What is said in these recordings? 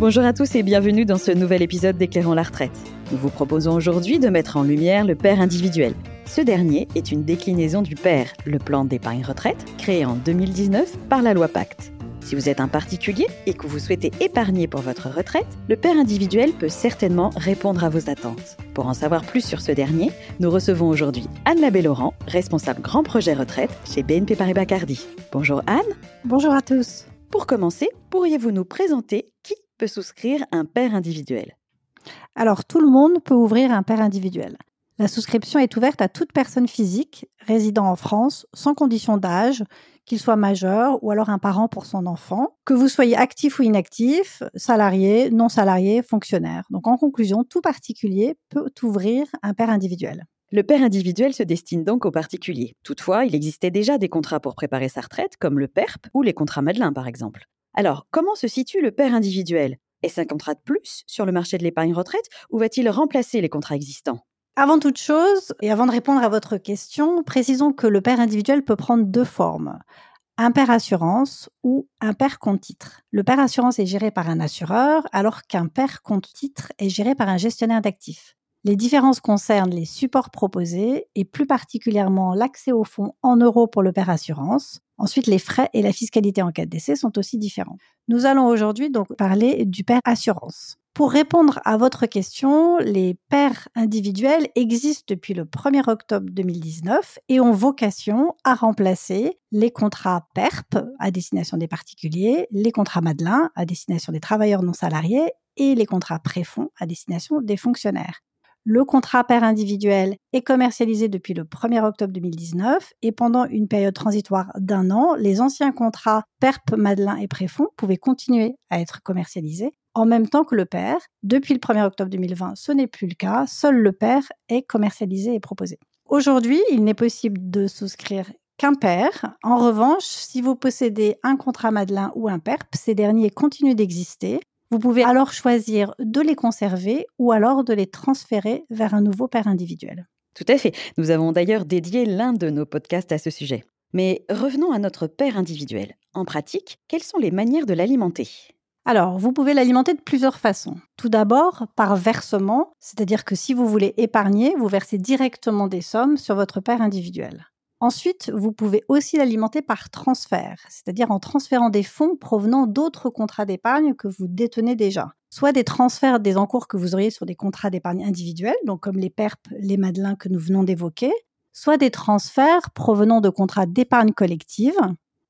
Bonjour à tous et bienvenue dans ce nouvel épisode d'Éclairons la retraite. Nous vous proposons aujourd'hui de mettre en lumière le père individuel. Ce dernier est une déclinaison du PER, le plan d'épargne retraite, créé en 2019 par la loi Pacte. Si vous êtes un particulier et que vous souhaitez épargner pour votre retraite, le père individuel peut certainement répondre à vos attentes. Pour en savoir plus sur ce dernier, nous recevons aujourd'hui Anne Labé-Laurent, responsable grand projet retraite chez BNP Paribas Cardi. Bonjour Anne. Bonjour à tous. Pour commencer, pourriez-vous nous présenter qui peut souscrire un père individuel Alors, tout le monde peut ouvrir un père individuel. La souscription est ouverte à toute personne physique résidant en France sans condition d'âge, qu'il soit majeur ou alors un parent pour son enfant, que vous soyez actif ou inactif, salarié, non salarié, fonctionnaire. Donc en conclusion, tout particulier peut ouvrir un père individuel. Le père individuel se destine donc aux particuliers. Toutefois, il existait déjà des contrats pour préparer sa retraite, comme le PERP ou les contrats Madelin par exemple. Alors, comment se situe le père individuel? Est-ce un contrat de plus sur le marché de l'épargne retraite ou va-t-il remplacer les contrats existants? Avant toute chose, et avant de répondre à votre question, précisons que le père individuel peut prendre deux formes. Un père assurance ou un père compte titre. Le père assurance est géré par un assureur alors qu'un père compte titre est géré par un gestionnaire d'actifs. Les différences concernent les supports proposés et plus particulièrement l'accès aux fonds en euros pour le père assurance. Ensuite, les frais et la fiscalité en cas de sont aussi différents. Nous allons aujourd'hui donc parler du père assurance. Pour répondre à votre question, les pairs individuels existent depuis le 1er octobre 2019 et ont vocation à remplacer les contrats PERP à destination des particuliers, les contrats Madelin à destination des travailleurs non salariés et les contrats préfonds à destination des fonctionnaires. Le contrat pair individuel est commercialisé depuis le 1er octobre 2019 et pendant une période transitoire d'un an, les anciens contrats PERP, Madelin et Préfonds pouvaient continuer à être commercialisés en même temps que le pair. Depuis le 1er octobre 2020, ce n'est plus le cas. Seul le pair est commercialisé et proposé. Aujourd'hui, il n'est possible de souscrire qu'un pair. En revanche, si vous possédez un contrat Madelin ou un PERP, ces derniers continuent d'exister vous pouvez alors choisir de les conserver ou alors de les transférer vers un nouveau père individuel. Tout à fait. Nous avons d'ailleurs dédié l'un de nos podcasts à ce sujet. Mais revenons à notre père individuel. En pratique, quelles sont les manières de l'alimenter? Alors, vous pouvez l'alimenter de plusieurs façons. Tout d'abord, par versement, c'est-à-dire que si vous voulez épargner, vous versez directement des sommes sur votre père individuel. Ensuite, vous pouvez aussi l'alimenter par transfert, c'est-à-dire en transférant des fonds provenant d'autres contrats d'épargne que vous détenez déjà. Soit des transferts des encours que vous auriez sur des contrats d'épargne individuels, donc comme les PERP, les Madelins que nous venons d'évoquer, soit des transferts provenant de contrats d'épargne collective.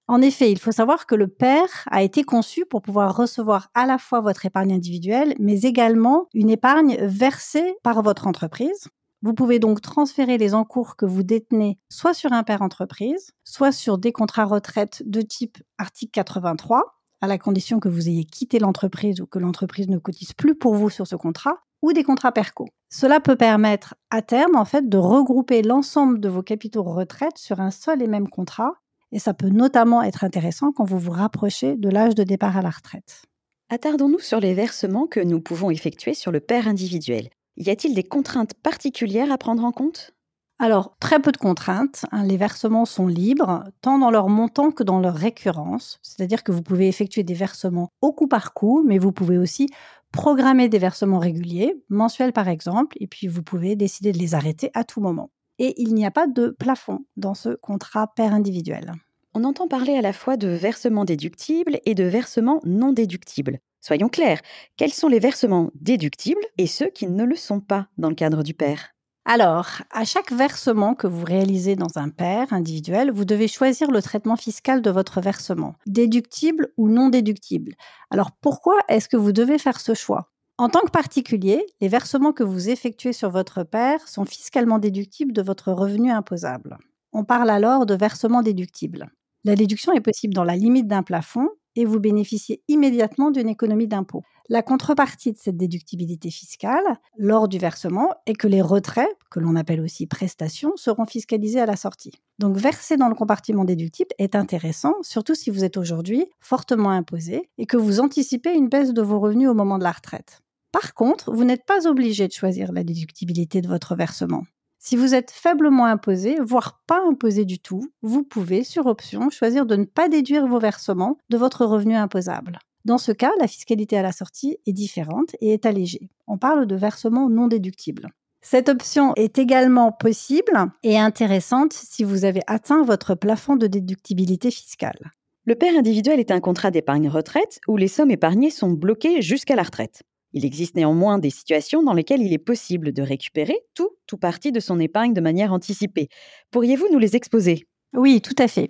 En effet, il faut savoir que le PER a été conçu pour pouvoir recevoir à la fois votre épargne individuelle, mais également une épargne versée par votre entreprise. Vous pouvez donc transférer les encours que vous détenez soit sur un père entreprise, soit sur des contrats retraite de type article 83, à la condition que vous ayez quitté l'entreprise ou que l'entreprise ne cotise plus pour vous sur ce contrat, ou des contrats PERCO. Cela peut permettre à terme en fait de regrouper l'ensemble de vos capitaux retraite sur un seul et même contrat et ça peut notamment être intéressant quand vous vous rapprochez de l'âge de départ à la retraite. Attardons-nous sur les versements que nous pouvons effectuer sur le père individuel. Y a-t-il des contraintes particulières à prendre en compte? Alors, très peu de contraintes. Hein. les versements sont libres, tant dans leur montant que dans leur récurrence. C'est-à-dire que vous pouvez effectuer des versements au coup par coup, mais vous pouvez aussi programmer des versements réguliers, mensuels par exemple, et puis vous pouvez décider de les arrêter à tout moment. Et il n'y a pas de plafond dans ce contrat père individuel. On entend parler à la fois de versements déductibles et de versements non déductibles. Soyons clairs, quels sont les versements déductibles et ceux qui ne le sont pas dans le cadre du père? Alors, à chaque versement que vous réalisez dans un père individuel, vous devez choisir le traitement fiscal de votre versement, déductible ou non déductible. Alors, pourquoi est-ce que vous devez faire ce choix? En tant que particulier, les versements que vous effectuez sur votre père sont fiscalement déductibles de votre revenu imposable. On parle alors de versement déductible. La déduction est possible dans la limite d'un plafond et vous bénéficiez immédiatement d'une économie d'impôt. La contrepartie de cette déductibilité fiscale lors du versement est que les retraits, que l'on appelle aussi prestations, seront fiscalisés à la sortie. Donc verser dans le compartiment déductible est intéressant, surtout si vous êtes aujourd'hui fortement imposé et que vous anticipez une baisse de vos revenus au moment de la retraite. Par contre, vous n'êtes pas obligé de choisir la déductibilité de votre versement. Si vous êtes faiblement imposé, voire pas imposé du tout, vous pouvez, sur option, choisir de ne pas déduire vos versements de votre revenu imposable. Dans ce cas, la fiscalité à la sortie est différente et est allégée. On parle de versement non déductible. Cette option est également possible et intéressante si vous avez atteint votre plafond de déductibilité fiscale. Le père individuel est un contrat d'épargne retraite où les sommes épargnées sont bloquées jusqu'à la retraite. Il existe néanmoins des situations dans lesquelles il est possible de récupérer tout ou partie de son épargne de manière anticipée. Pourriez-vous nous les exposer? Oui, tout à fait.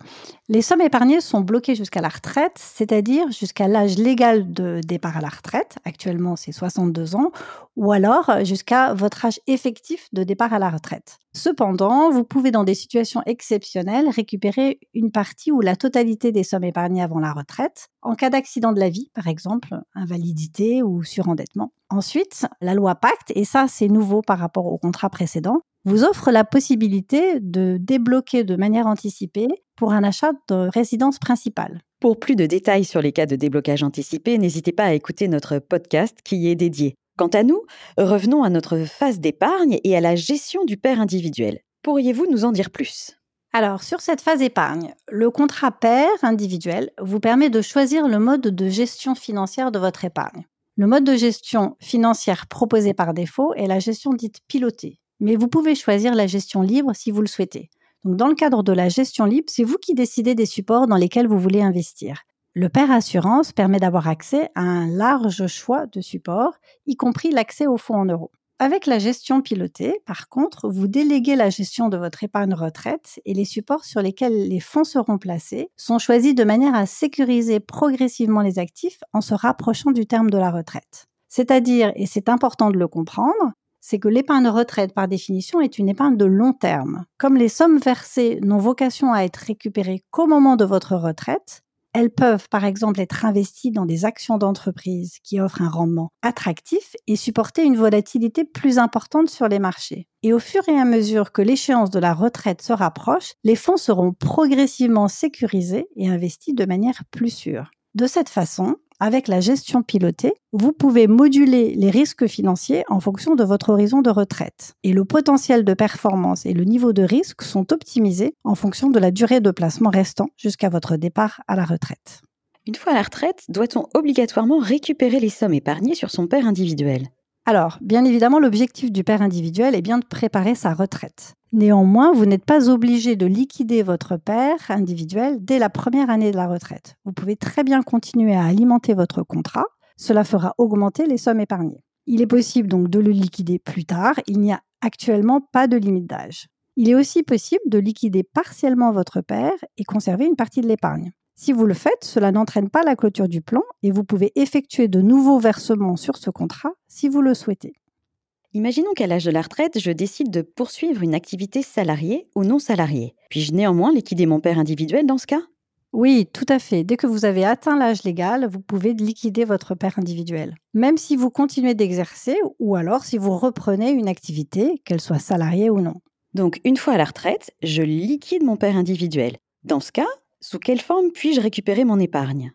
Les sommes épargnées sont bloquées jusqu'à la retraite, c'est-à-dire jusqu'à l'âge légal de départ à la retraite, actuellement c'est 62 ans, ou alors jusqu'à votre âge effectif de départ à la retraite. Cependant, vous pouvez dans des situations exceptionnelles récupérer une partie ou la totalité des sommes épargnées avant la retraite, en cas d'accident de la vie, par exemple, invalidité ou surendettement. Ensuite, la loi Pacte, et ça c'est nouveau par rapport au contrat précédent, vous offre la possibilité de débloquer de manière anticipée pour un achat de résidence principale. Pour plus de détails sur les cas de déblocage anticipé, n'hésitez pas à écouter notre podcast qui y est dédié. Quant à nous, revenons à notre phase d'épargne et à la gestion du père individuel. Pourriez-vous nous en dire plus? Alors, sur cette phase épargne, le contrat père individuel vous permet de choisir le mode de gestion financière de votre épargne. Le mode de gestion financière proposé par défaut est la gestion dite pilotée, mais vous pouvez choisir la gestion libre si vous le souhaitez. Donc, dans le cadre de la gestion libre, c'est vous qui décidez des supports dans lesquels vous voulez investir. Le Père Assurance permet d'avoir accès à un large choix de supports, y compris l'accès aux fonds en euros. Avec la gestion pilotée, par contre, vous déléguez la gestion de votre épargne retraite et les supports sur lesquels les fonds seront placés sont choisis de manière à sécuriser progressivement les actifs en se rapprochant du terme de la retraite. C'est-à-dire, et c'est important de le comprendre, c'est que l'épargne retraite, par définition, est une épargne de long terme. Comme les sommes versées n'ont vocation à être récupérées qu'au moment de votre retraite, elles peuvent, par exemple, être investies dans des actions d'entreprise qui offrent un rendement attractif et supporter une volatilité plus importante sur les marchés. Et au fur et à mesure que l'échéance de la retraite se rapproche, les fonds seront progressivement sécurisés et investis de manière plus sûre. De cette façon, avec la gestion pilotée, vous pouvez moduler les risques financiers en fonction de votre horizon de retraite. Et le potentiel de performance et le niveau de risque sont optimisés en fonction de la durée de placement restant jusqu'à votre départ à la retraite. Une fois à la retraite, doit-on obligatoirement récupérer les sommes épargnées sur son père individuel? Alors, bien évidemment, l'objectif du père individuel est bien de préparer sa retraite. Néanmoins, vous n'êtes pas obligé de liquider votre père individuel dès la première année de la retraite. Vous pouvez très bien continuer à alimenter votre contrat. Cela fera augmenter les sommes épargnées. Il est possible donc de le liquider plus tard. Il n'y a actuellement pas de limite d'âge. Il est aussi possible de liquider partiellement votre père et conserver une partie de l'épargne. Si vous le faites, cela n'entraîne pas la clôture du plan et vous pouvez effectuer de nouveaux versements sur ce contrat si vous le souhaitez. Imaginons qu'à l'âge de la retraite, je décide de poursuivre une activité salariée ou non salariée. Puis-je néanmoins liquider mon père individuel dans ce cas? Oui, tout à fait. Dès que vous avez atteint l'âge légal, vous pouvez liquider votre père individuel. Même si vous continuez d'exercer ou alors si vous reprenez une activité, qu'elle soit salariée ou non. Donc, une fois à la retraite, je liquide mon père individuel. Dans ce cas, sous quelle forme puis-je récupérer mon épargne?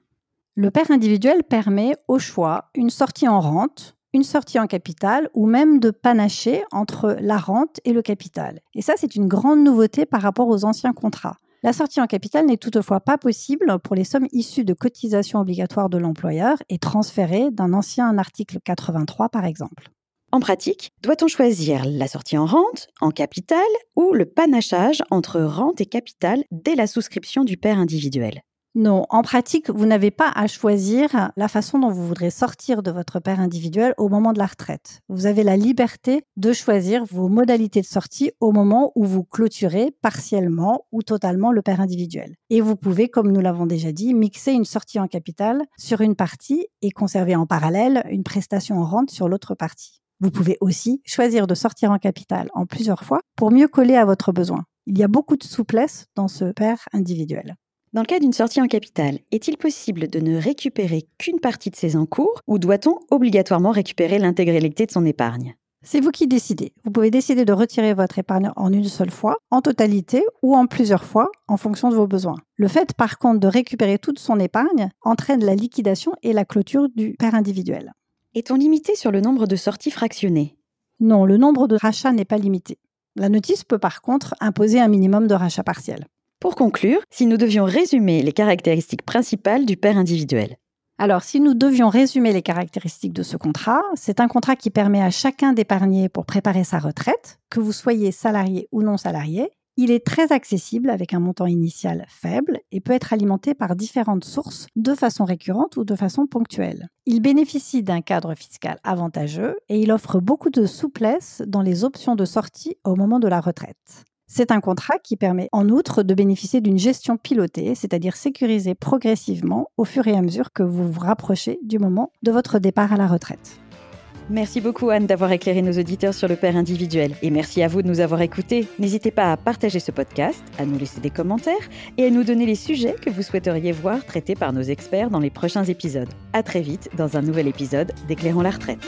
Le père individuel permet au choix une sortie en rente, une sortie en capital ou même de panacher entre la rente et le capital. Et ça, c'est une grande nouveauté par rapport aux anciens contrats. La sortie en capital n'est toutefois pas possible pour les sommes issues de cotisations obligatoires de l'employeur et transférées d'un ancien article 83 par exemple. En pratique, doit-on choisir la sortie en rente, en capital ou le panachage entre rente et capital dès la souscription du père individuel? Non, en pratique, vous n'avez pas à choisir la façon dont vous voudrez sortir de votre père individuel au moment de la retraite. Vous avez la liberté de choisir vos modalités de sortie au moment où vous clôturez partiellement ou totalement le père individuel. Et vous pouvez, comme nous l'avons déjà dit, mixer une sortie en capital sur une partie et conserver en parallèle une prestation en rente sur l'autre partie. Vous pouvez aussi choisir de sortir en capital en plusieurs fois pour mieux coller à votre besoin. Il y a beaucoup de souplesse dans ce père individuel. Dans le cas d'une sortie en capital, est-il possible de ne récupérer qu'une partie de ses encours ou doit-on obligatoirement récupérer l'intégralité de son épargne? C'est vous qui décidez. Vous pouvez décider de retirer votre épargne en une seule fois, en totalité ou en plusieurs fois, en fonction de vos besoins. Le fait, par contre, de récupérer toute son épargne entraîne la liquidation et la clôture du père individuel. Est-on limité sur le nombre de sorties fractionnées? Non, le nombre de rachats n'est pas limité. La notice peut par contre imposer un minimum de rachats partiels. Pour conclure, si nous devions résumer les caractéristiques principales du père individuel. Alors, si nous devions résumer les caractéristiques de ce contrat, c'est un contrat qui permet à chacun d'épargner pour préparer sa retraite, que vous soyez salarié ou non salarié. Il est très accessible avec un montant initial faible et peut être alimenté par différentes sources de façon récurrente ou de façon ponctuelle. Il bénéficie d'un cadre fiscal avantageux et il offre beaucoup de souplesse dans les options de sortie au moment de la retraite. C'est un contrat qui permet en outre de bénéficier d'une gestion pilotée, c'est-à-dire sécurisée progressivement au fur et à mesure que vous vous rapprochez du moment de votre départ à la retraite. Merci beaucoup Anne d'avoir éclairé nos auditeurs sur le père individuel. Et merci à vous de nous avoir écoutés. N'hésitez pas à partager ce podcast, à nous laisser des commentaires et à nous donner les sujets que vous souhaiteriez voir traités par nos experts dans les prochains épisodes. À très vite dans un nouvel épisode d'Éclairons la retraite.